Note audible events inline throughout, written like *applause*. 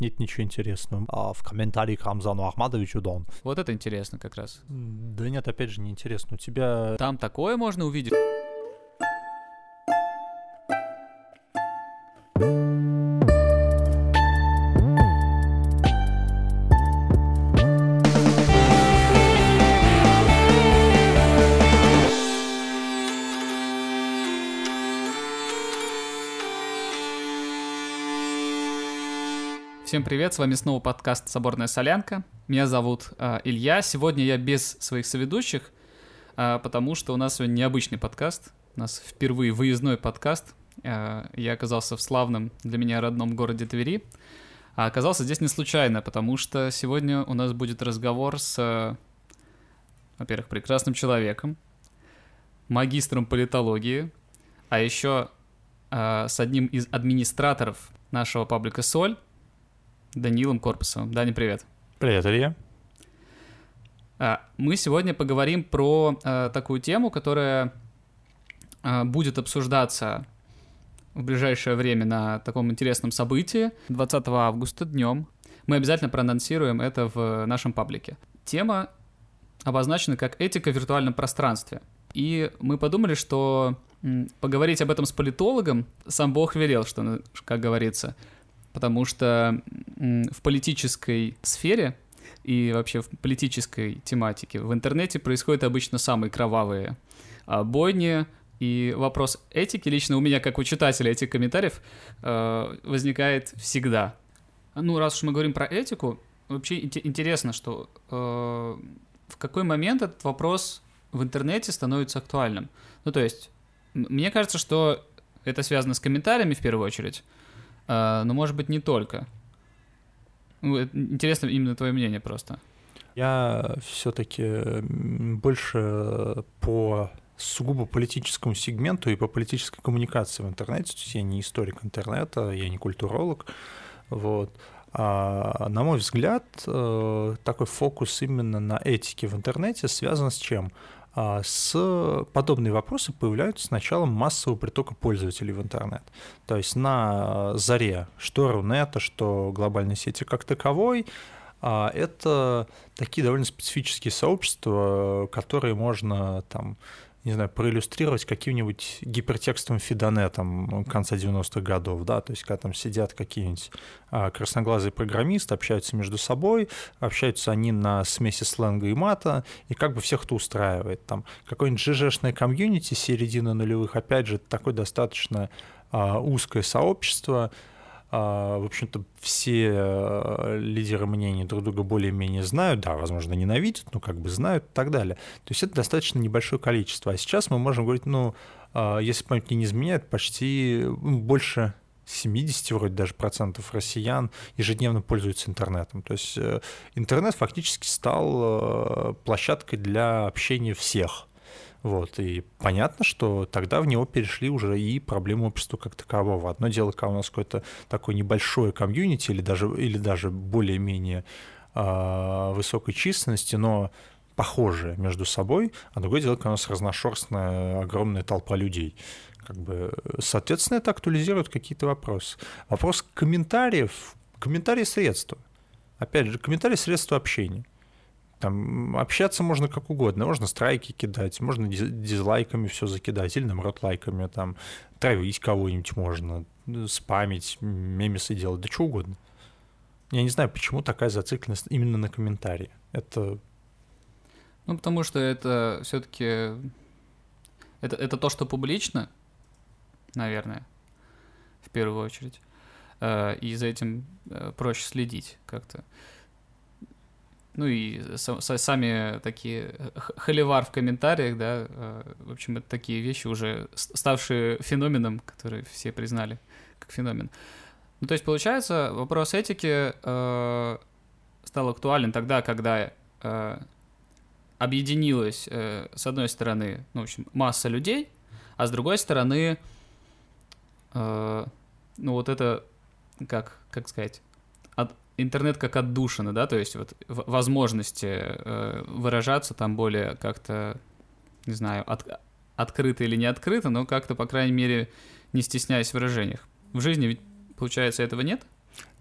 нет ничего интересного. А в комментарии к Рамзану Ахмадовичу, да он. Вот это интересно как раз. Да нет, опять же, неинтересно. У тебя... Там такое можно увидеть. Привет, с вами снова подкаст «Соборная солянка». Меня зовут э, Илья. Сегодня я без своих соведущих, э, потому что у нас сегодня необычный подкаст. У нас впервые выездной подкаст. Э, я оказался в славном для меня родном городе Твери. А оказался здесь не случайно, потому что сегодня у нас будет разговор с, э, во-первых, прекрасным человеком, магистром политологии, а еще э, с одним из администраторов нашего паблика «Соль», Данилом Корпусовым. Дани, привет. Привет, Илья. А, мы сегодня поговорим про а, такую тему, которая а, будет обсуждаться в ближайшее время на таком интересном событии 20 августа днем. Мы обязательно проанонсируем это в нашем паблике. Тема обозначена как этика в виртуальном пространстве. И мы подумали, что поговорить об этом с политологом сам Бог велел, что, как говорится потому что в политической сфере и вообще в политической тематике в интернете происходят обычно самые кровавые а, бойни, и вопрос этики лично у меня, как у читателя этих комментариев, а, возникает всегда. Ну, раз уж мы говорим про этику, вообще интересно, что а, в какой момент этот вопрос в интернете становится актуальным. Ну, то есть, мне кажется, что это связано с комментариями в первую очередь, но может быть не только. Ну, интересно именно твое мнение просто. Я все-таки больше по сугубо политическому сегменту и по политической коммуникации в интернете. То есть я не историк интернета, я не культуролог. Вот. А, на мой взгляд, э, такой фокус именно на этике в интернете связан с чем? А, с подобные вопросы появляются с началом массового притока пользователей в интернет. То есть на заре что Рунета, что глобальной сети как таковой, а, это такие довольно специфические сообщества, которые можно там не знаю, проиллюстрировать каким-нибудь гипертекстовым фидонетом конца 90-х годов, да, то есть когда там сидят какие-нибудь а, красноглазые программисты, общаются между собой, общаются они на смеси сленга и мата, и как бы всех это устраивает. Там какое-нибудь ЖЖшное комьюнити середины нулевых, опять же, такое достаточно а, узкое сообщество, в общем-то, все э, лидеры мнений друг друга более-менее знают, да, возможно, ненавидят, но как бы знают и так далее. То есть это достаточно небольшое количество. А сейчас мы можем говорить, ну, а, если память не изменяет, почти ну, больше 70 вроде даже процентов россиян ежедневно пользуются интернетом. То есть э, интернет фактически стал э, площадкой для общения всех. Вот, и понятно, что тогда в него перешли уже и проблемы общества как такового. Одно дело, когда у нас какое-то такое небольшое комьюнити или даже, или даже более-менее э, высокой численности, но похожие между собой, а другое дело, когда у нас разношерстная огромная толпа людей. Как бы, соответственно, это актуализирует какие-то вопросы. Вопрос комментариев. Комментарии средства. Опять же, комментарии средства общения. Там общаться можно как угодно, можно страйки кидать, можно дизлайками все закидать, или наоборот лайками, там, травить кого-нибудь можно, спамить, мемесы делать, да что угодно. Я не знаю, почему такая зацикленность именно на комментарии. Это... Ну, потому что это все-таки... Это, это то, что публично, наверное, в первую очередь. Э, и за этим э, проще следить как-то. Ну и сами такие холивар в комментариях, да, э, в общем, это такие вещи уже ставшие феноменом, который все признали как феномен. Ну, то есть, получается, вопрос этики э, стал актуален тогда, когда э, объединилась, э, с одной стороны, ну, в общем, масса людей, а с другой стороны, э, ну, вот это, как, как сказать, от, интернет как отдушина, да, то есть вот возможности э, выражаться там более как-то, не знаю, от, открыто или не открыто, но как-то, по крайней мере, не стесняясь в выражениях. В жизни ведь, получается, этого нет?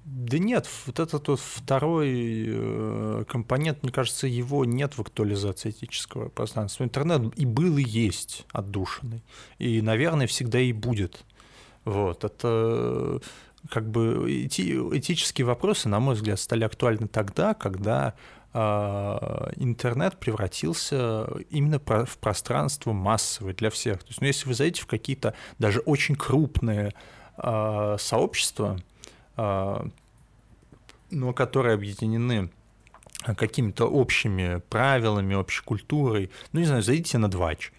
Да нет, вот этот вот второй э, компонент, мне кажется, его нет в актуализации этического пространства. Интернет и был, и есть отдушенный. И, наверное, всегда и будет. Вот, это как бы эти, этические вопросы, на мой взгляд, стали актуальны тогда, когда э, интернет превратился именно в пространство массовое для всех. То есть, ну, если вы зайдете в какие-то даже очень крупные э, сообщества, а, но которые объединены какими-то общими правилами, общей культурой. Ну, не знаю, зайдите на Двач.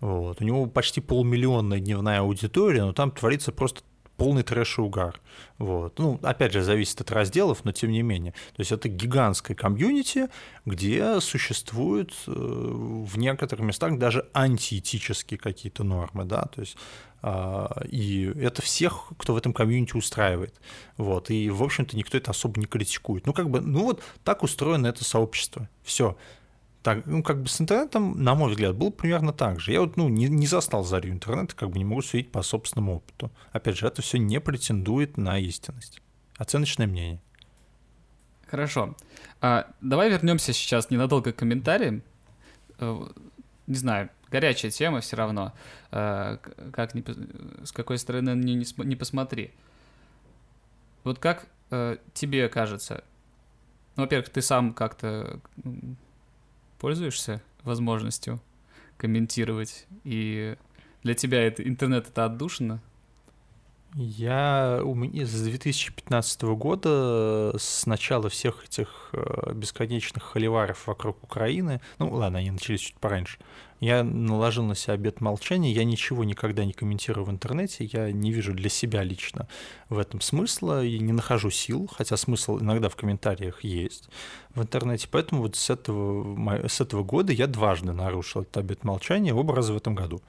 Вот. У него почти полмиллионная дневная аудитория, но там творится просто полный трэш и угар. Вот. Ну, опять же, зависит от разделов, но тем не менее. То есть это гигантское комьюнити, где существуют э, в некоторых местах даже антиэтические какие-то нормы, да, то есть а, и это всех, кто в этом комьюнити устраивает. Вот. И, в общем-то, никто это особо не критикует. Ну, как бы, ну вот так устроено это сообщество. Все. Так, ну, как бы с интернетом, на мой взгляд, было примерно так же. Я вот, ну, не, не застал зарю интернета, как бы не могу судить по собственному опыту. Опять же, это все не претендует на истинность. Оценочное мнение. Хорошо. А, давай вернемся сейчас ненадолго к комментариям. Э, не знаю, горячая тема все равно. Э, как ни, с какой стороны не, не, не посмотри. Вот как э, тебе кажется? Ну, во-первых, ты сам как-то пользуешься возможностью комментировать, и для тебя это, интернет это отдушина? Я у меня с 2015 года, с начала всех этих э, бесконечных холиваров вокруг Украины, ну ладно, они начались чуть пораньше, я наложил на себя обет молчания, я ничего никогда не комментирую в интернете, я не вижу для себя лично в этом смысла и не нахожу сил, хотя смысл иногда в комментариях есть в интернете, поэтому вот с этого, с этого года я дважды нарушил этот обет молчания, оба раза в этом году.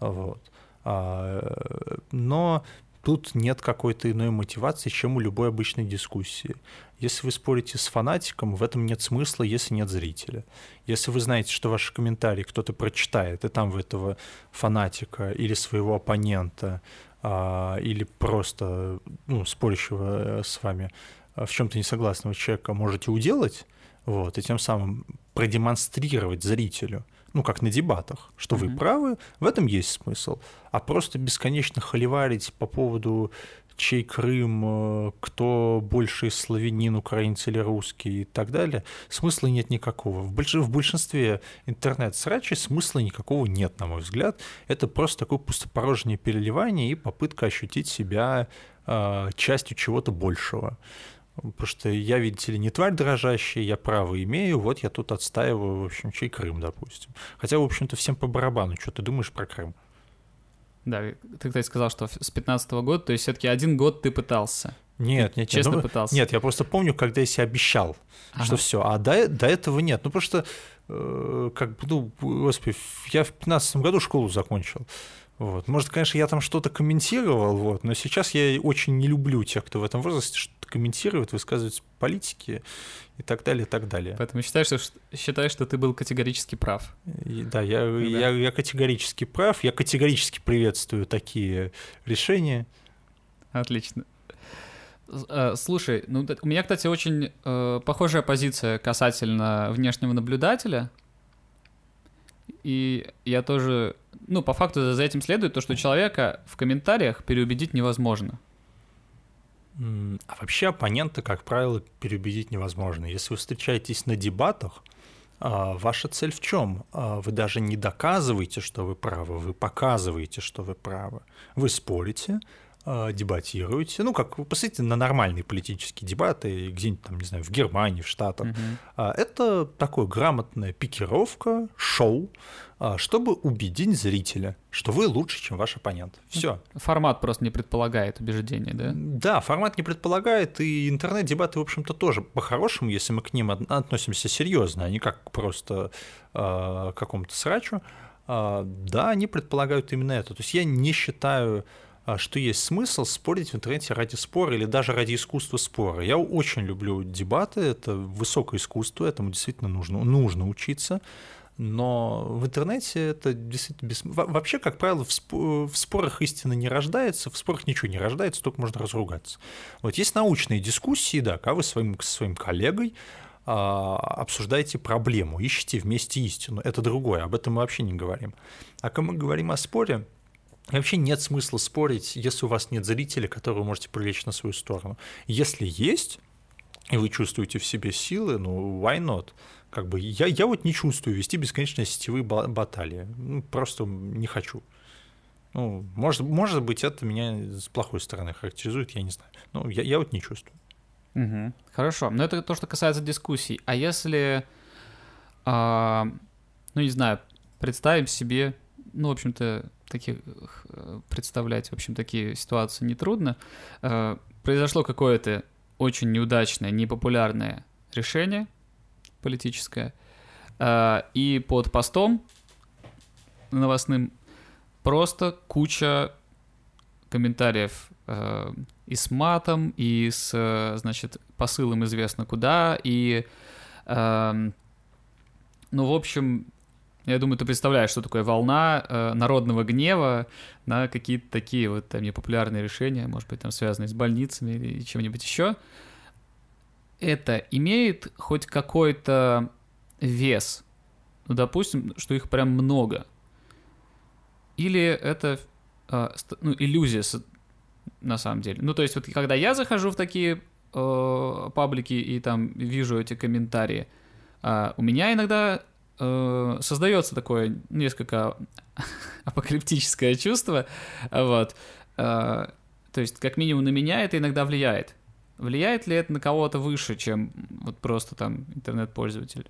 Вот. А, но тут нет какой-то иной мотивации, чем у любой обычной дискуссии. Если вы спорите с фанатиком, в этом нет смысла, если нет зрителя. Если вы знаете, что ваши комментарии кто-то прочитает, и там в этого фанатика или своего оппонента, а, или просто ну, спорящего э, с вами а, в чем-то несогласного человека можете уделать, вот, и тем самым продемонстрировать зрителю, ну, как на дебатах, что mm-hmm. вы правы, в этом есть смысл. А просто бесконечно холиварить по поводу чей Крым, э, кто больше славянин, украинец или русский и так далее, смысла нет никакого. В, больш... в большинстве интернет-срачей смысла никакого нет, на мой взгляд. Это просто такое пустопорожнее переливание и попытка ощутить себя э, частью чего-то большего. Потому что я, видите ли, не тварь дрожащая, я право имею, вот я тут отстаиваю, в общем, чей Крым, допустим. Хотя, в общем-то, всем по барабану, что ты думаешь про Крым? Да, ты, кстати, сказал, что с 15 -го года, то есть все-таки один год ты пытался. Нет, нет, честно ну, пытался. Нет, я просто помню, когда я себе обещал, ага. что все, а до, до этого нет. Ну, просто, э, как бы, ну, господи, я в 15 году школу закончил. Вот. Может, конечно, я там что-то комментировал, вот, но сейчас я очень не люблю тех, кто в этом возрасте что-то комментирует, высказывает политики и так далее, и так далее. Поэтому считаешь, что, считаешь, что ты был категорически прав. И, да, я, да. Я, я категорически прав, я категорически приветствую такие решения. Отлично. Э, слушай, ну у меня, кстати, очень э, похожая позиция касательно внешнего наблюдателя. И я тоже, ну, по факту за этим следует то, что человека в комментариях переубедить невозможно. А вообще оппонента, как правило, переубедить невозможно. Если вы встречаетесь на дебатах, а, ваша цель в чем? А, вы даже не доказываете, что вы правы, вы показываете, что вы правы. Вы спорите, дебатируете, ну, как, вы посмотрите на нормальные политические дебаты где-нибудь там, не знаю, в Германии, в Штатах. Угу. Это такое грамотная пикировка, шоу, чтобы убедить зрителя, что вы лучше, чем ваш оппонент. Все. Формат просто не предполагает убеждения, да? Да, формат не предполагает, и интернет-дебаты, в общем-то, тоже по-хорошему, если мы к ним относимся серьезно, а не как просто э, какому-то срачу, э, да, они предполагают именно это. То есть я не считаю а, что есть смысл спорить в интернете ради спора или даже ради искусства спора. Я очень люблю дебаты, это высокое искусство, этому действительно нужно, нужно учиться. Но в интернете это действительно без... Вообще, как правило, в, сп... в спорах истина не рождается, в спорах ничего не рождается, только можно разругаться. Вот есть научные дискуссии, да, когда вы со своим коллегой а, обсуждаете проблему, ищете вместе истину. Это другое, об этом мы вообще не говорим. А когда мы говорим о споре, Вообще нет смысла спорить, если у вас нет зрителя, которого вы можете привлечь на свою сторону. Если есть, и вы чувствуете в себе силы, ну, why not? Как бы я, я вот не чувствую вести бесконечные сетевые баталии. Ну, просто не хочу. Ну, может, может быть, это меня с плохой стороны характеризует, я не знаю. Ну, я, я вот не чувствую. Угу. Хорошо. Но это то, что касается дискуссий. А если, а, ну, не знаю, представим себе, ну, в общем-то, таких э, представлять, в общем, такие ситуации нетрудно. А, произошло какое-то очень неудачное, непопулярное решение политическое, а, и под постом новостным просто куча комментариев э, и с матом, и с, э, значит, посылом известно куда, и, э, ну, в общем, я думаю, ты представляешь, что такое волна э, народного гнева на какие-то такие вот там непопулярные решения, может быть, там связанные с больницами или чем-нибудь еще. Это имеет хоть какой-то вес? Ну, допустим, что их прям много. Или это э, ну, иллюзия на самом деле. Ну, то есть, вот когда я захожу в такие э, паблики и там вижу эти комментарии, э, у меня иногда э, создается такое несколько *laughs* апокалиптическое чувство, вот. Э, то есть, как минимум на меня это иногда влияет. Влияет ли это на кого-то выше, чем вот просто там интернет-пользователь?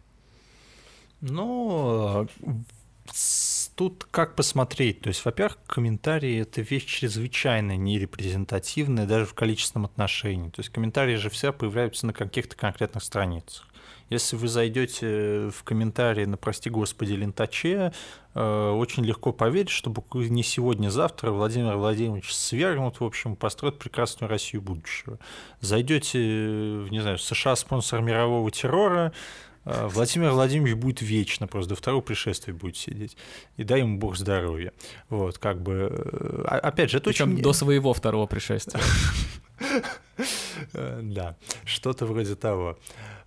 Ну, тут как посмотреть. То есть, во-первых, комментарии — это вещь чрезвычайно нерепрезентативная даже в количественном отношении. То есть комментарии же все появляются на каких-то конкретных страницах. Если вы зайдете в комментарии на, прости господи, лентаче, э, очень легко поверить, что не сегодня-завтра Владимир Владимирович свергнут, в общем, построит прекрасную Россию будущего. Зайдете, не знаю, США спонсор мирового террора, а, Владимир Владимирович будет вечно, просто до второго пришествия будет сидеть. И дай ему бог здоровья. Вот, как бы... Э, опять же, это Причем очень... до своего второго пришествия. *laughs* Э, *laughs* да, что-то вроде того.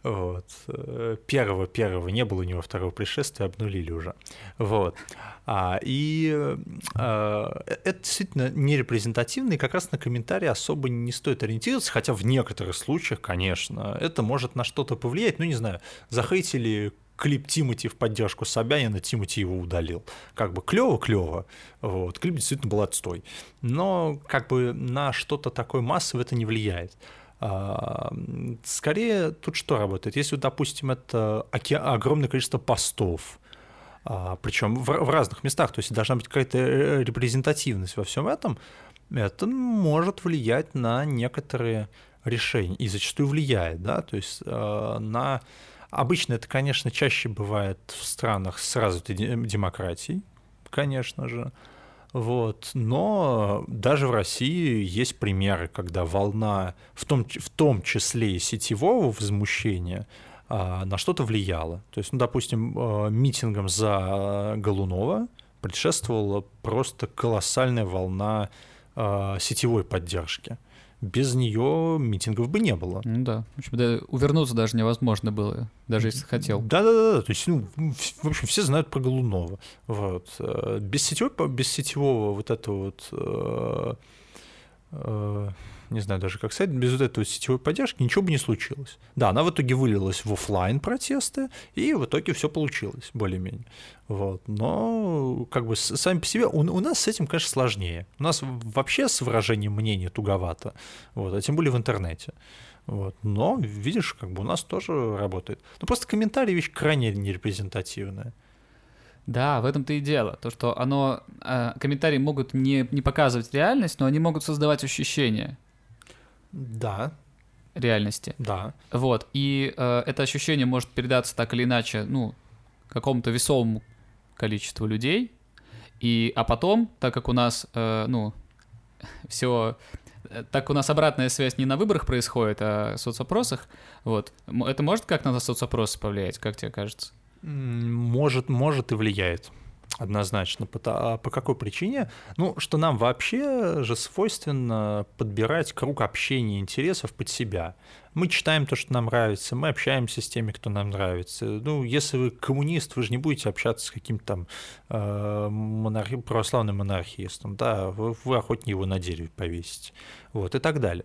Вот. Э, первого, первого не было у него второго пришествия, обнулили уже. Вот. А, и а, это действительно не репрезентативно, и как раз на комментарии особо не стоит ориентироваться, хотя в некоторых случаях, конечно, это может на что-то повлиять. Ну, не знаю, захейтили клип Тимати в поддержку Собянина, Тимати его удалил. Как бы клево-клево, вот, клип действительно был отстой. Но как бы на что-то такое массовое это не влияет. А, скорее тут что работает? Если, допустим, это огромное количество постов, а, причем в, разных местах, то есть должна быть какая-то э, репрезентативность во всем этом, это может влиять на некоторые решения, и зачастую влияет, да, то есть э, на... Обычно это, конечно, чаще бывает в странах с развитой демократией, конечно же, вот. Но даже в России есть примеры, когда волна, в том, в том числе и сетевого возмущения, а, на что-то влияла. То есть, ну, допустим, а, митингом за Голунова предшествовала просто колоссальная волна а, сетевой поддержки без нее митингов бы не было. Ну да. В общем, да, увернуться даже невозможно было, даже если хотел. Да, да, да, да. То есть, ну, в общем, все знают про Голунова. Вот. Э, без сетевого, без сетевого вот этого вот э, э, не знаю даже как сказать, без вот этой сетевой поддержки ничего бы не случилось. Да, она в итоге вылилась в офлайн протесты, и в итоге все получилось более-менее. Вот. Но как бы сами по себе у, у нас с этим, конечно, сложнее. У нас вообще с выражением мнения туговато, вот, а тем более в интернете. Вот. Но, видишь, как бы у нас тоже работает. Ну, просто комментарии вещь крайне нерепрезентативная. Да, в этом-то и дело. То, что оно... Э, комментарии могут не, не показывать реальность, но они могут создавать ощущение. Да. Реальности. Да. Вот. И э, это ощущение может передаться так или иначе, ну, какому-то весомому количеству людей. И, а потом, так как у нас, э, ну, *laughs* все так у нас обратная связь не на выборах происходит, а в соцопросах, вот, это может как-то на соцопросы повлиять, как тебе кажется? Может, может и влияет. Однозначно. А по какой причине? Ну, что нам вообще же свойственно подбирать круг общения интересов под себя. Мы читаем то, что нам нравится, мы общаемся с теми, кто нам нравится. Ну, если вы коммунист, вы же не будете общаться с каким-то там э, монархи, православным монархистом, да, вы, вы охотнее его на дереве повесите, вот, и так далее.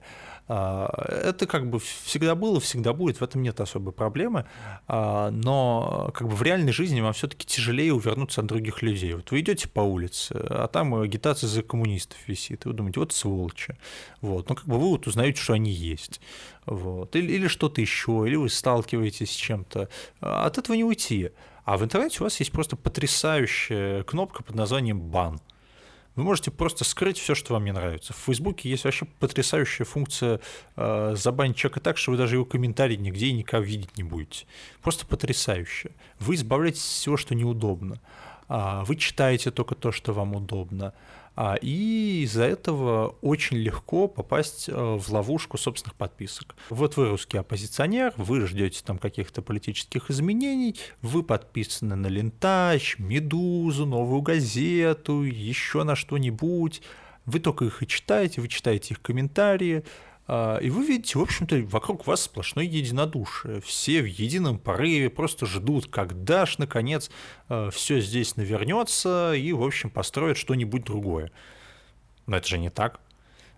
А, это как бы всегда было, всегда будет, в этом нет особой проблемы, а, но как бы в реальной жизни вам все-таки тяжелее увернуться от других людей. Вот вы идете по улице, а там агитация за коммунистов висит, и вы думаете, вот сволочи, вот, ну как бы вы вот узнаете, что они есть, вот, или, или что-то еще, или вы сталкиваетесь с чем-то, от этого не уйти. А в интернете у вас есть просто потрясающая кнопка под названием «бан». Вы можете просто скрыть все, что вам не нравится. В Фейсбуке есть вообще потрясающая функция э, забанить человека так, что вы даже его комментарий нигде и никак видеть не будете. Просто потрясающе. Вы избавляетесь от всего, что неудобно. А, вы читаете только то, что вам удобно. А, и из-за этого очень легко попасть э, в ловушку собственных подписок. Вот вы русский оппозиционер, вы ждете там каких-то политических изменений, вы подписаны на Лентач, Медузу, Новую газету, еще на что-нибудь, вы только их и читаете, вы читаете их комментарии, и вы видите, в общем-то, вокруг вас сплошное единодушие. Все в едином порыве просто ждут, когда ж, наконец, а, все здесь навернется и, в общем, построят что-нибудь другое. Но это же не так.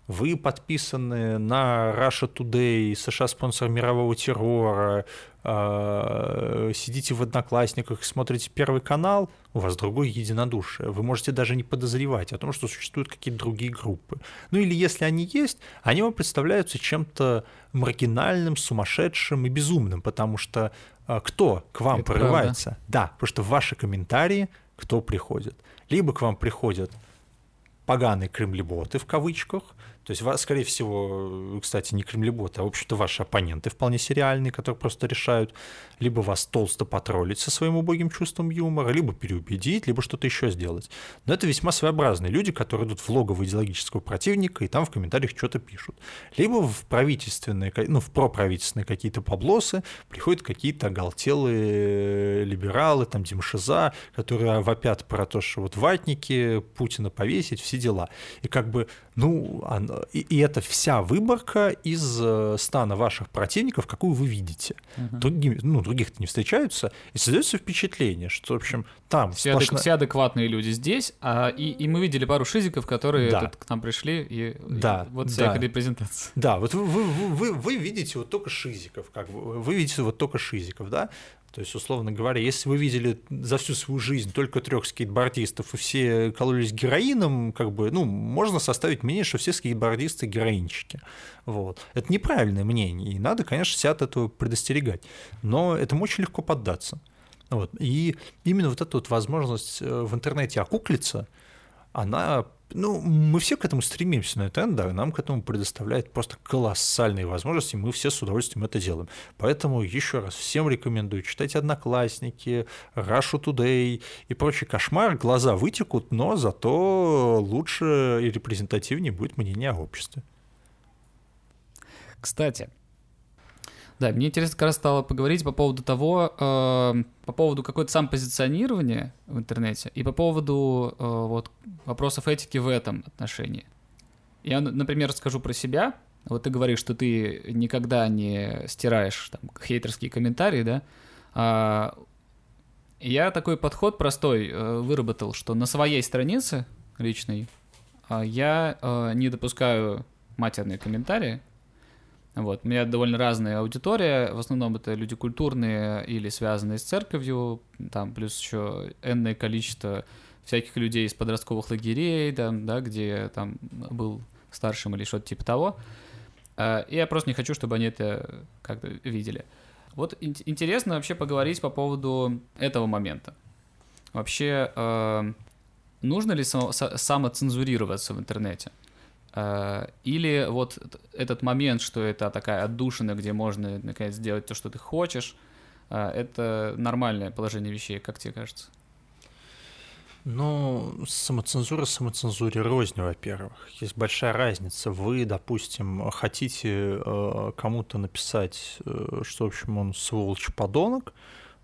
Вы подписаны на Russia Today, США спонсор мирового террора, а, сидите в Одноклассниках, смотрите Первый канал, у вас другое единодушие. Вы можете даже не подозревать о том, что существуют какие-то другие группы. Ну или если они есть, они вам представляются чем-то маргинальным, сумасшедшим и безумным, потому что а, кто к вам Это порывается? Правда. Да, потому что в ваши комментарии кто приходит? Либо к вам приходят поганые кремлеботы в кавычках, то есть, скорее всего, кстати, не кремлеботы, а, в общем-то, ваши оппоненты вполне сериальные, которые просто решают либо вас толсто потроллить со своим убогим чувством юмора, либо переубедить, либо что-то еще сделать. Но это весьма своеобразные люди, которые идут в логово идеологического противника и там в комментариях что-то пишут. Либо в правительственные, ну, в проправительственные какие-то поблосы приходят какие-то оголтелые либералы, там, Димшиза, которые вопят про то, что вот ватники, Путина повесить, все дела. И как бы, ну, и, и это вся выборка из э, стана ваших противников, какую вы видите. Угу. Другими, ну, других-то не встречаются, и создается впечатление, что, в общем, там все, сплошно... адек- все адекватные люди здесь, а, и, и мы видели пару шизиков, которые да. тут к нам пришли, и, да, и вот вся да. репрезентация. Да, вот вы, вы, вы, вы видите вот только шизиков, как бы, вы видите вот только шизиков, да, то есть, условно говоря, если вы видели за всю свою жизнь только трех скейтбордистов и все кололись героином, как бы, ну, можно составить мнение, что все скейтбордисты героинчики. Вот. Это неправильное мнение, и надо, конечно, себя от этого предостерегать. Но этому очень легко поддаться. Вот. И именно вот эта вот возможность э, в интернете окуклиться, она ну, мы все к этому стремимся, да, нам к этому предоставляет просто колоссальные возможности, мы все с удовольствием это делаем. Поэтому еще раз всем рекомендую читать «Одноклассники», «Russia Today» и прочий кошмар. Глаза вытекут, но зато лучше и репрезентативнее будет мнение о обществе. Кстати, да, мне интересно как раз стало поговорить по поводу того, э, по поводу какое-то самопозиционирования в интернете и по поводу э, вот вопросов этики в этом отношении. Я, например, расскажу про себя. Вот ты говоришь, что ты никогда не стираешь там хейтерские комментарии, да? А, я такой подход простой э, выработал, что на своей странице личной э, я э, не допускаю матерные комментарии, вот. У меня довольно разная аудитория, в основном это люди культурные или связанные с церковью, там плюс еще энное количество всяких людей из подростковых лагерей, там, да, где там был старшим или что-то типа того. А, и я просто не хочу, чтобы они это как-то видели. Вот интересно вообще поговорить по поводу этого момента. Вообще, э, нужно ли самоцензурироваться в интернете? Э, или вот этот момент, что это такая отдушина, где можно, наконец, сделать то, что ты хочешь, э, это нормальное положение вещей, как тебе кажется? Ну, самоцензура самоцензуре рознь, во-первых. Есть большая разница. Вы, допустим, хотите э, кому-то написать, что, в общем, он сволочь подонок,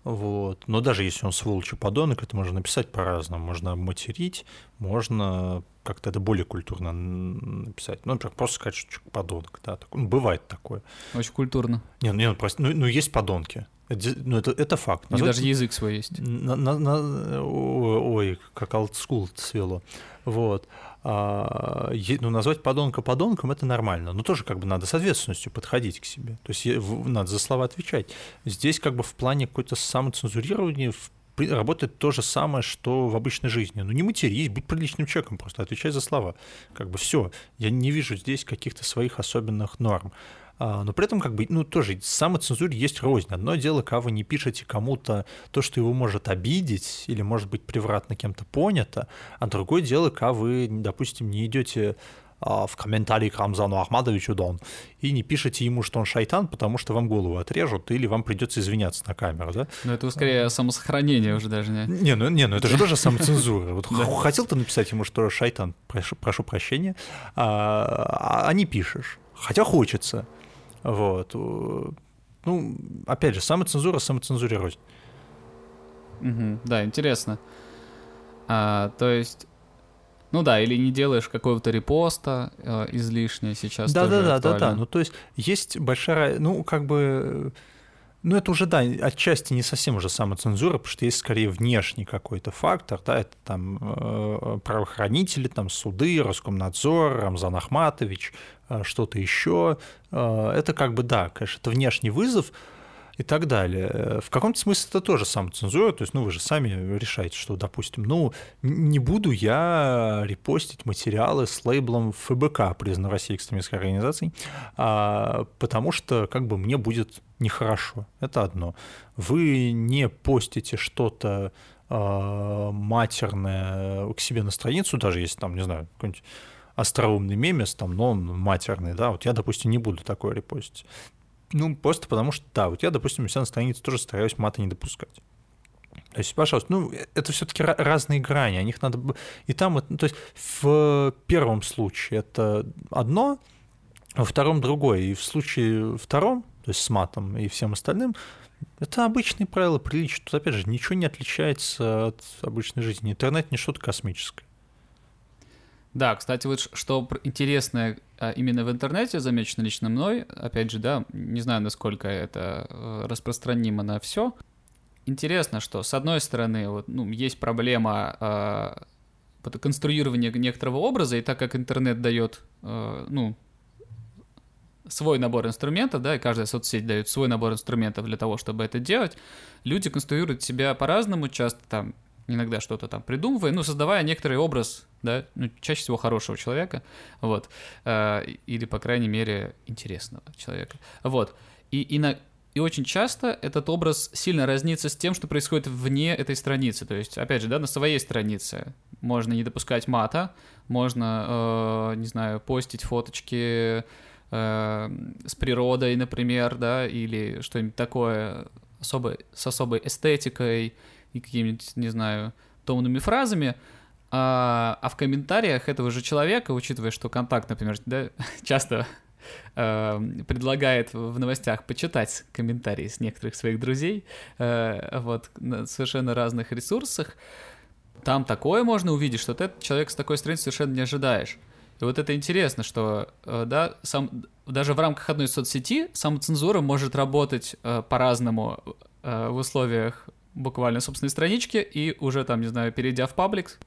Вот. Но даже если он сволочь и подонок, это можно написать по-разному. Можно обматерить, можно как-то это более культурно написать. Ну, например, просто сказать, что подонок. Да, так, ну, бывает такое. Очень культурно. Не, ну, просто, ну, ну есть подонки. Это, ну, это, это факт. Назвать... даже язык свой есть. На, на, на, ой, как олдскул свело. Вот. А, ну, назвать подонка подонком это нормально, но тоже как бы надо с ответственностью подходить к себе. То есть надо за слова отвечать. Здесь как бы в плане какой-то самоцензурирования работает то же самое, что в обычной жизни. Ну не матерись, будь приличным человеком, просто отвечай за слова. Как бы все. Я не вижу здесь каких-то своих особенных норм. А, но при этом как бы, ну, тоже самоцензуре есть рознь. Одно дело, когда вы не пишете кому-то то, что его может обидеть или может быть превратно кем-то понято, а другое дело, когда вы, допустим, не идете а, в комментарии к Рамзану Ахмадовичу Дон и не пишете ему, что он шайтан, потому что вам голову отрежут или вам придется извиняться на камеру, да? Ну это скорее самосохранение уже даже, не? Не, ну, не, ну это же тоже самоцензура. Вот *laughs* хотел ты написать ему, что шайтан, прошу, прошу прощения, а, а не пишешь. Хотя хочется. Вот. Ну, опять же, самоцензура самоцензурирует. Угу, да, интересно. А, то есть, ну да, или не делаешь какого-то репоста э, излишне сейчас. Да, да, да, да, да. Ну, то есть есть большая, ну, как бы ну, это уже, да, отчасти не совсем уже самоцензура, потому что есть скорее внешний какой-то фактор, да, это там э, правоохранители, там суды, Роскомнадзор, Рамзан Ахматович, э, что-то еще. Э, это как бы, да, конечно, это внешний вызов, и так далее. В каком-то смысле это тоже самоцензура, то есть, ну, вы же сами решаете, что, допустим, ну, не буду я репостить материалы с лейблом ФБК, признан Россией экстремистской организацией, а, потому что, как бы, мне будет нехорошо. Это одно. Вы не постите что-то а, матерное к себе на страницу, даже если там, не знаю, какой-нибудь остроумный мемес, там, но он матерный, да, вот я, допустим, не буду такое репостить. Ну, просто потому что, да, вот я, допустим, у себя на странице тоже стараюсь мата не допускать. То есть, пожалуйста, ну, это все-таки разные грани, о них надо... И там, то есть, в первом случае это одно, во втором другое. И в случае втором, то есть с матом и всем остальным, это обычные правила приличия. Тут, опять же, ничего не отличается от обычной жизни. Интернет не что-то космическое. Да, кстати, вот что интересное а, именно в интернете замечено лично мной, опять же, да, не знаю, насколько это э, распространимо на все. Интересно, что с одной стороны, вот, ну, есть проблема э, конструирования некоторого образа, и так как интернет дает, э, ну, свой набор инструментов, да, и каждая соцсеть дает свой набор инструментов для того, чтобы это делать, люди конструируют себя по-разному, часто там иногда что-то там придумывая, ну, создавая некоторый образ, да, ну, чаще всего хорошего человека, вот, э, или, по крайней мере, интересного человека, вот, и, и, на, и очень часто этот образ сильно разнится с тем, что происходит вне этой страницы, то есть, опять же, да, на своей странице можно не допускать мата, можно, э, не знаю, постить фоточки э, с природой, например, да, или что-нибудь такое особо, с особой эстетикой, и какими-нибудь, не знаю, томными фразами, а, а в комментариях этого же человека, учитывая, что контакт, например, да, *laughs* часто э, предлагает в новостях почитать комментарии с некоторых своих друзей, э, вот, на совершенно разных ресурсах, там такое можно увидеть, что ты человек с такой страницы совершенно не ожидаешь. И вот это интересно, что э, да, сам, даже в рамках одной соцсети самоцензура может работать э, по-разному э, в условиях буквально собственной странички, и уже там, не знаю, перейдя в паблик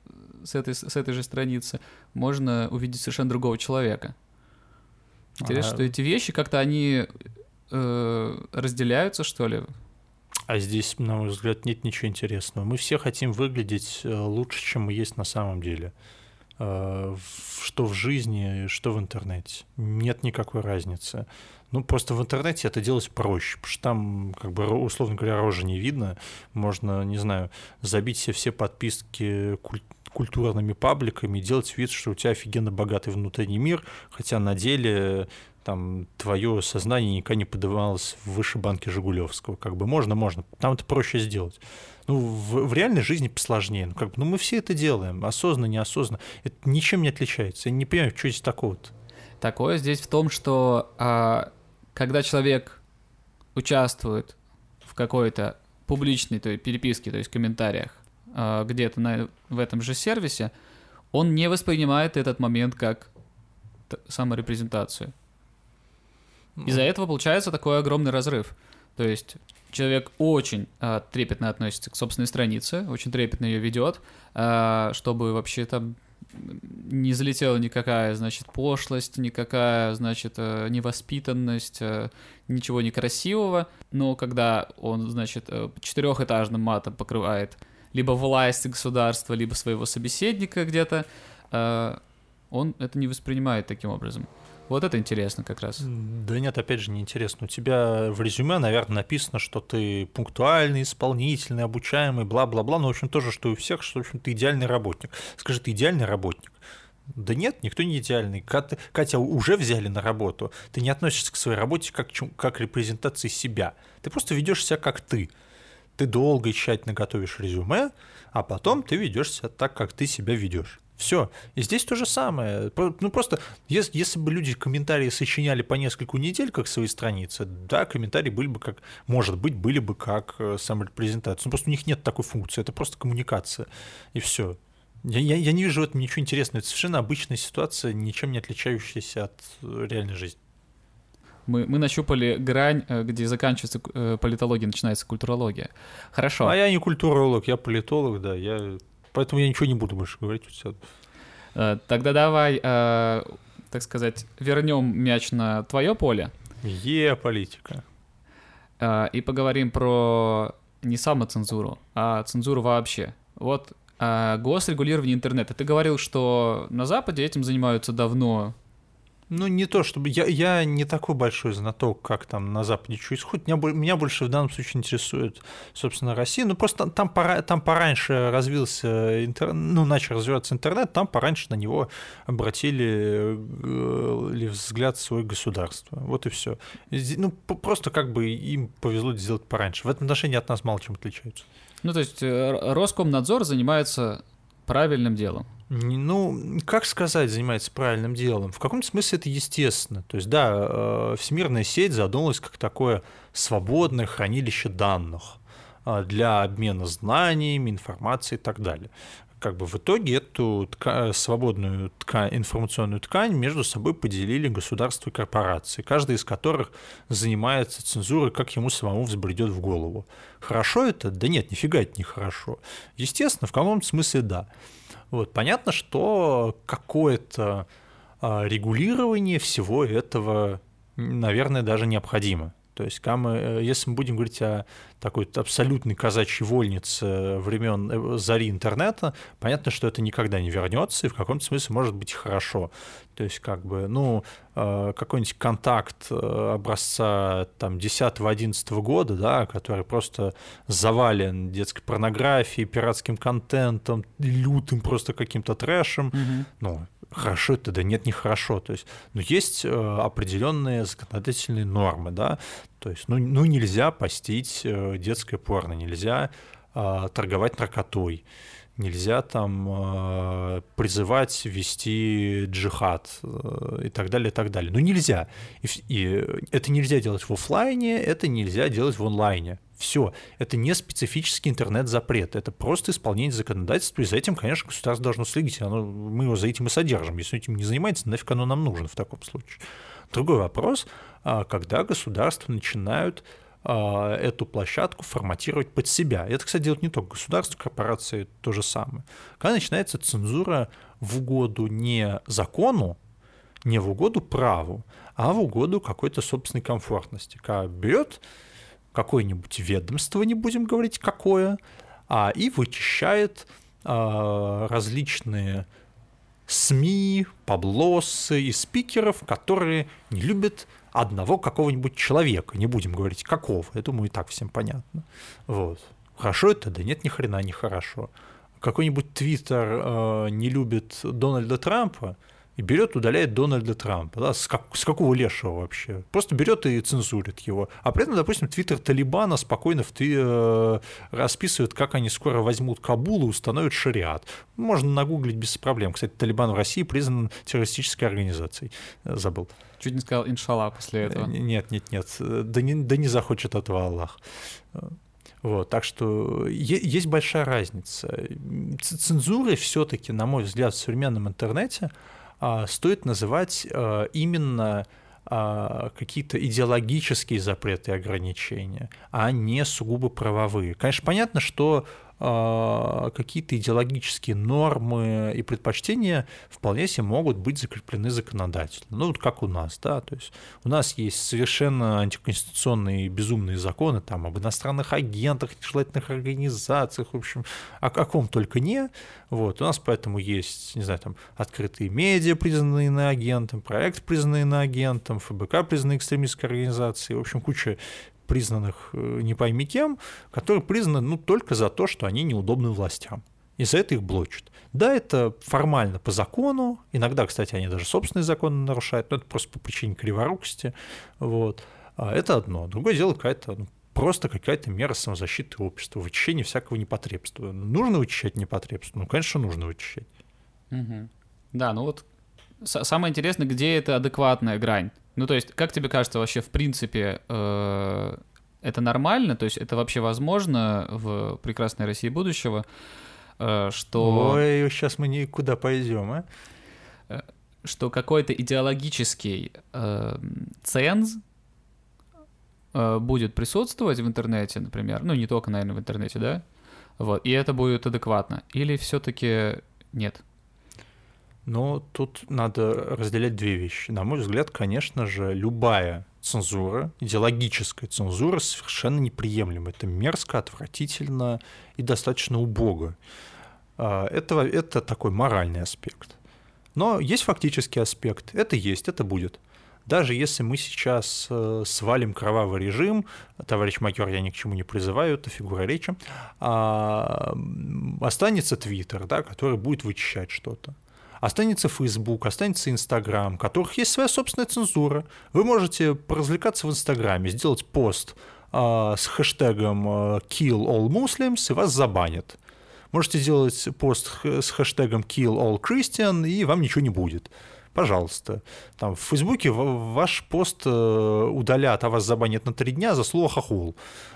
с этой, с этой же страницы, можно увидеть совершенно другого человека. Интересно, а... что эти вещи как-то они э, разделяются, что ли? А здесь, на мой взгляд, нет ничего интересного. Мы все хотим выглядеть э, лучше, чем мы есть на самом деле. Э, что в жизни, что в интернете. Нет никакой разницы. Ну, просто в интернете это делать проще, потому что там, как бы, условно говоря, рожи не видно. Можно, не знаю, забить себе все подписки куль культурными пабликами, делать вид, что у тебя офигенно богатый внутренний мир, хотя на деле там твое сознание никогда не подавалось выше банки Жигулевского. Как бы можно, можно. Там это проще сделать. Ну, в, в реальной жизни посложнее. Ну, как бы, ну, мы все это делаем, осознанно, неосознанно. Это ничем не отличается. Я не понимаю, что здесь такого-то. Такое здесь в том, что а, когда человек участвует в какой-то публичной то есть переписке, то есть комментариях э, где-то на, в этом же сервисе, он не воспринимает этот момент как саморепрезентацию. Ну. Из-за этого получается такой огромный разрыв. То есть человек очень э, трепетно относится к собственной странице, очень трепетно ее ведет, э, чтобы вообще там не залетела никакая, значит, пошлость, никакая, значит, э, невоспитанность, э, ничего некрасивого. Но когда он, значит, э, четырехэтажным матом покрывает либо власть государства, либо своего собеседника где-то, он это не воспринимает таким образом. Вот это интересно как раз. Да нет, опять же, не интересно. У тебя в резюме, наверное, написано, что ты пунктуальный, исполнительный, обучаемый, бла-бла-бла. Ну, в общем, тоже, что и у всех, что, в общем, ты идеальный работник. Скажи, ты идеальный работник? Да нет, никто не идеальный. Катя, Катя уже взяли на работу. Ты не относишься к своей работе как, как репрезентации себя. Ты просто ведешь себя как ты. Ты долго и тщательно готовишь резюме, а потом ты ведешь себя так, как ты себя ведешь. Все. И здесь то же самое. Ну просто, если, если бы люди комментарии сочиняли по нескольку недель, как свои страницы, да, комментарии были бы как, может быть, были бы как э, саморепрезентация. Ну просто у них нет такой функции, это просто коммуникация. И все. Я, я, я не вижу в этом ничего интересного. Это совершенно обычная ситуация, ничем не отличающаяся от э, реальной жизни. Мы, мы нащупали грань, э, где заканчивается политология, начинается культурология. Хорошо. А я не культуролог, я политолог, да. Я Поэтому я ничего не буду больше говорить. Э, тогда давай, э, так сказать, вернем мяч на твое поле. Е, политика. Э, и поговорим про не самоцензуру, а цензуру вообще. Вот госрегулирование интернета. Ты говорил, что на Западе этим занимаются давно ну, не то чтобы... Я, я не такой большой знаток, как там на Западе что исходит. Меня, меня больше в данном случае интересует, собственно, Россия. Ну, просто там, пора, там пораньше развился интернет, ну, начал развиваться интернет, там пораньше на него обратили э, взгляд свое государство. Вот и все. Ну, просто как бы им повезло сделать пораньше. В этом отношении от нас мало чем отличаются. Ну, то есть э, Роскомнадзор занимается правильным делом. Ну, как сказать, занимается правильным делом? В каком-то смысле это естественно. То есть, да, э, всемирная сеть задумалась как такое свободное хранилище данных э, для обмена знаниями, информацией и так далее. Как бы в итоге эту тка- свободную ткань, информационную ткань между собой поделили государства и корпорации, каждый из которых занимается цензурой, как ему самому взбредет в голову. Хорошо это? Да нет, нифига это не хорошо. Естественно, в каком-то смысле да. Вот, понятно, что какое-то а, регулирование всего этого, наверное, даже необходимо. То есть, э, если мы будем говорить о такой абсолютной казачьей вольнице времен э, зари интернета, понятно, что это никогда не вернется, и в каком-то смысле может быть хорошо. То есть, как бы, ну, э, какой-нибудь контакт образца там 10-11 года, да, который просто завален детской порнографией, пиратским контентом, лютым просто каким-то трэшем, mm-hmm. ну, хорошо это, да нет, нехорошо. То есть, ну, есть э, определенные законодательные нормы, да, то есть, ну, ну нельзя постить э, детское порно, нельзя э, торговать наркотой, нельзя там э, призывать вести джихад э, и так далее, и так далее. Ну, нельзя. И, и это нельзя делать в офлайне, это нельзя делать в онлайне. Все. Это не специфический интернет-запрет, это просто исполнение законодательства, и за этим, конечно, государство должно следить. Оно, мы его за этим и содержим. Если этим не занимается, нафиг оно нам нужно в таком случае. Другой вопрос, а, когда государства начинают а, эту площадку форматировать под себя. Это, кстати, делают не только государство, корпорации то же самое. Когда начинается цензура в угоду не закону, не в угоду праву, а в угоду какой-то собственной комфортности. Когда берет какое-нибудь ведомство, не будем говорить какое, а и вычищает а, различные СМИ, паблосы и спикеров, которые не любят одного какого-нибудь человека, не будем говорить какого, я думаю, и так всем понятно. Вот. Хорошо это? Да нет, ни хрена не хорошо. Какой-нибудь Твиттер э, не любит Дональда Трампа, и берет, удаляет Дональда Трампа. Да? С, как, с какого лешего вообще? Просто берет и цензурит его. А при этом, допустим, твиттер Талибана спокойно в ты, э, расписывает, как они скоро возьмут Кабул и установят шариат. Можно нагуглить без проблем. Кстати, Талибан в России признан террористической организацией. Э, забыл. Чуть не сказал иншалла после этого. Э, нет, нет, нет. Да не, да не захочет этого Аллах. Вот, так что есть большая разница. Цензурой все-таки, на мой взгляд, в современном интернете стоит называть а, именно а, какие-то идеологические запреты и ограничения, а не сугубо правовые. Конечно, понятно, что а, какие-то идеологические нормы и предпочтения вполне себе могут быть закреплены законодательно. Ну, вот как у нас, да, то есть у нас есть совершенно антиконституционные безумные законы там об иностранных агентах, нежелательных организациях, в общем, о каком только не. Вот, у нас поэтому есть, не знаю, там, открытые медиа, признанные на агентом, проект, признанный на агентом, ФБК, признанные экстремистской организацией, в общем, куча признанных э, не пойми кем, которые признаны ну, только за то, что они неудобны властям. И за это их блочат. Да, это формально по закону. Иногда, кстати, они даже собственные законы нарушают, но это просто по причине криворукости. Вот. А это одно. Другое дело какая-то ну, просто какая-то мера самозащиты общества, вычищение всякого непотребства. Нужно вычищать непотребство? Ну, конечно, нужно вычищать. Угу. Да, ну вот самое интересное, где это адекватная грань. Ну, то есть, как тебе кажется, вообще, в принципе, э, это нормально? То есть, это вообще возможно в прекрасной России будущего? Э, что... Ой, сейчас мы никуда пойдем, а? Э, что какой-то идеологический э, ценз э, будет присутствовать в интернете, например, ну, не только, наверное, в интернете, да? Вот, и это будет адекватно. Или все-таки нет? Но тут надо разделять две вещи. На мой взгляд, конечно же, любая цензура, идеологическая цензура совершенно неприемлема. Это мерзко, отвратительно и достаточно убого. А, это, это такой моральный аспект. Но есть фактический аспект. Это есть, это будет. Даже если мы сейчас э, свалим кровавый режим, товарищ майор, я ни к чему не призываю, это фигура речи, а, останется Твиттер, да, который будет вычищать что-то останется Facebook, останется Instagram, у которых есть своя собственная цензура. Вы можете поразвлекаться в Инстаграме, сделать пост э, с хэштегом э, Kill All Muslims, и вас забанят. Можете сделать пост с хэштегом Kill All Christian, и вам ничего не будет пожалуйста. Там в Фейсбуке ваш пост э, удалят, а вас забанят на три дня за слово «хохол»,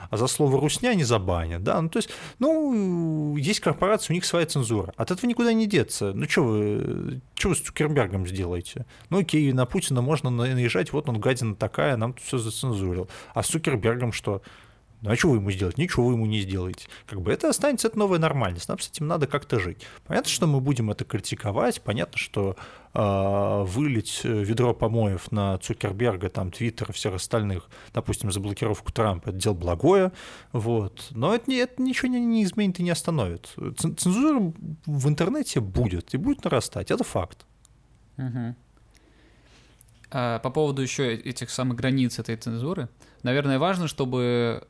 а за слово «русня» не забанят. Да? Ну, то есть, ну, есть корпорация, у них своя цензура. От этого никуда не деться. Ну, что вы, что вы с Цукербергом сделаете? Ну, окей, на Путина можно наезжать, вот он гадина такая, нам тут все зацензурил. А с Цукербергом что? Ну а что вы ему сделать? Ничего вы ему не сделаете. Как бы это останется, это новая нормальность. Нам с этим надо как-то жить. Понятно, что мы будем это критиковать, понятно, что э, вылить ведро помоев на Цукерберга, там, Твиттер и всех остальных, допустим, за блокировку Трампа, это дело благое, вот. Но это, это ничего не, не изменит и не остановит. Цензура в интернете будет и будет нарастать, это факт. А, по поводу еще этих самых границ этой цензуры, наверное, важно, чтобы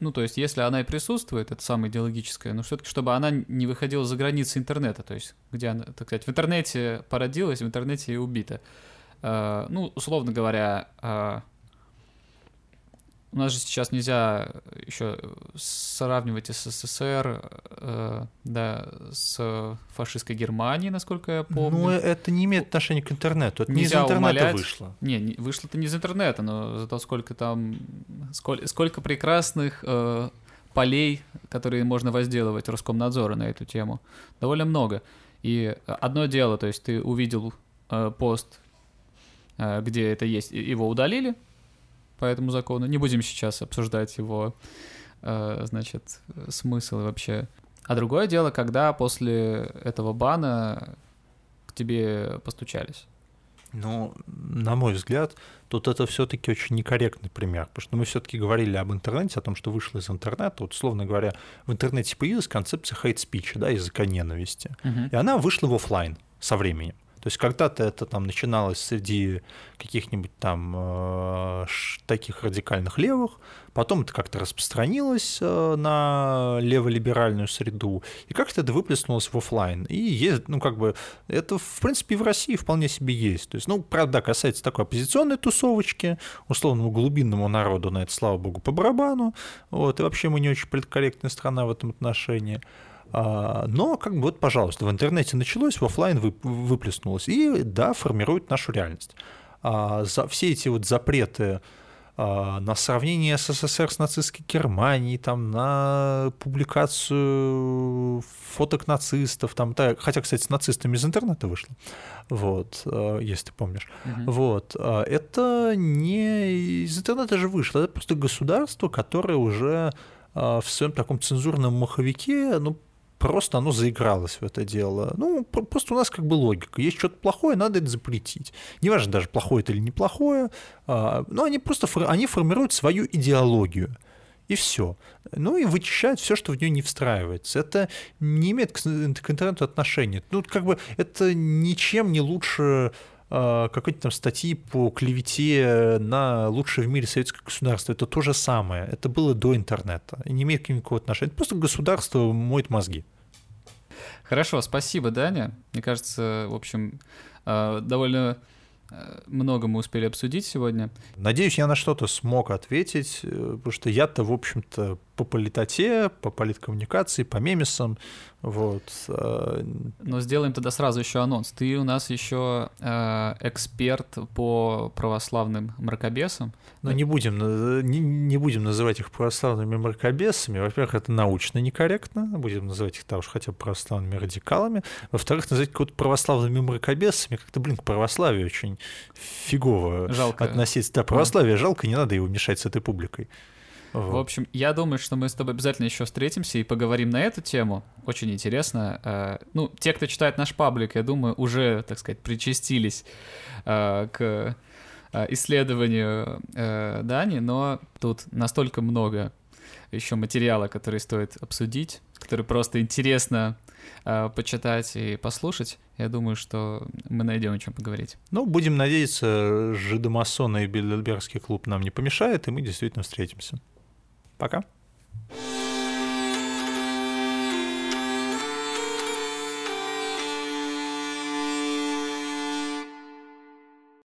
ну, то есть, если она и присутствует, это самое идеологическое, но все-таки, чтобы она не выходила за границы интернета, то есть, где она, так сказать, в интернете породилась, в интернете и убита. Uh, ну, условно говоря, uh, у нас же сейчас нельзя еще сравнивать СССР э, да, с фашистской Германией, насколько я помню. Ну, это не имеет отношения к интернету. Это нельзя не из интернета умолять. вышло. Не, не вышло это не из интернета, но зато сколько там, сколько, сколько прекрасных э, полей, которые можно возделывать Роскомнадзора на эту тему. Довольно много. И одно дело, то есть ты увидел э, пост, э, где это есть, его удалили, по этому закону. Не будем сейчас обсуждать его, э, значит, смысл вообще. А другое дело, когда после этого бана к тебе постучались. Ну, на мой взгляд, тут это все-таки очень некорректный пример, потому что мы все-таки говорили об интернете, о том, что вышло из интернета. Вот, условно говоря, в интернете появилась концепция хейт-спича, да, языка ненависти. Uh-huh. И она вышла в офлайн со временем. То есть когда-то это там начиналось среди каких-нибудь там э, таких радикальных левых, потом это как-то распространилось э, на леволиберальную среду, и как-то это выплеснулось в офлайн. И есть, ну как бы, это в принципе и в России вполне себе есть. То есть, ну, правда, касается такой оппозиционной тусовочки, условному глубинному народу на это, слава богу, по барабану, вот, и вообще мы не очень политкорректная страна в этом отношении. А, но, как бы, вот, пожалуйста, в интернете началось, в офлайн выплеснулось. И, да, формирует нашу реальность. А, за все эти вот запреты а, на сравнение СССР с нацистской Германией, там, на публикацию фоток нацистов, там, хотя, кстати, с нацистами из интернета вышло, вот, а, если ты помнишь. Угу. Вот, это не из интернета же вышло, это просто государство, которое уже в своем таком цензурном маховике, ну, просто оно заигралось в это дело. Ну, просто у нас как бы логика. Есть что-то плохое, надо это запретить. Неважно даже, плохое это или неплохое, а, но они просто они формируют свою идеологию. И все. Ну и вычищают все, что в нее не встраивается. Это не имеет к, интернету отношения. Ну, как бы это ничем не лучше какой-то там статьи по клевете на лучшее в мире советское государство. Это то же самое. Это было до интернета. И не имеет никакого отношения. Это просто государство моет мозги. Хорошо, спасибо, Даня. Мне кажется, в общем, а, довольно много мы успели обсудить сегодня. Надеюсь, я на что-то смог ответить, э, потому что я-то, в общем-то, по политоте, по политкоммуникации, по мемесам, вот. Э, Но сделаем тогда сразу еще анонс. Ты у нас еще э, эксперт по православным мракобесам. Но не будем, не, не будем называть их православными мракобесами. Во-первых, это научно некорректно. Будем называть их так уж хотя бы православными радикалами. Во-вторых, называть кого-то православными мракобесами как-то, блин, к православию очень фигово жалко. относиться. Да, православие жалко, не надо его мешать с этой публикой. В общем, я думаю, что мы с тобой обязательно еще встретимся и поговорим на эту тему. Очень интересно. Э, ну, те, кто читает наш паблик, я думаю, уже, так сказать, причастились э, к э, исследованию Дани, но тут настолько много еще материала, который стоит обсудить, который просто интересно почитать и послушать. Я думаю, что мы найдем о чем поговорить. Ну, будем надеяться, жидомасоны и Бильдербергский клуб нам не помешает, и мы действительно встретимся. Пока.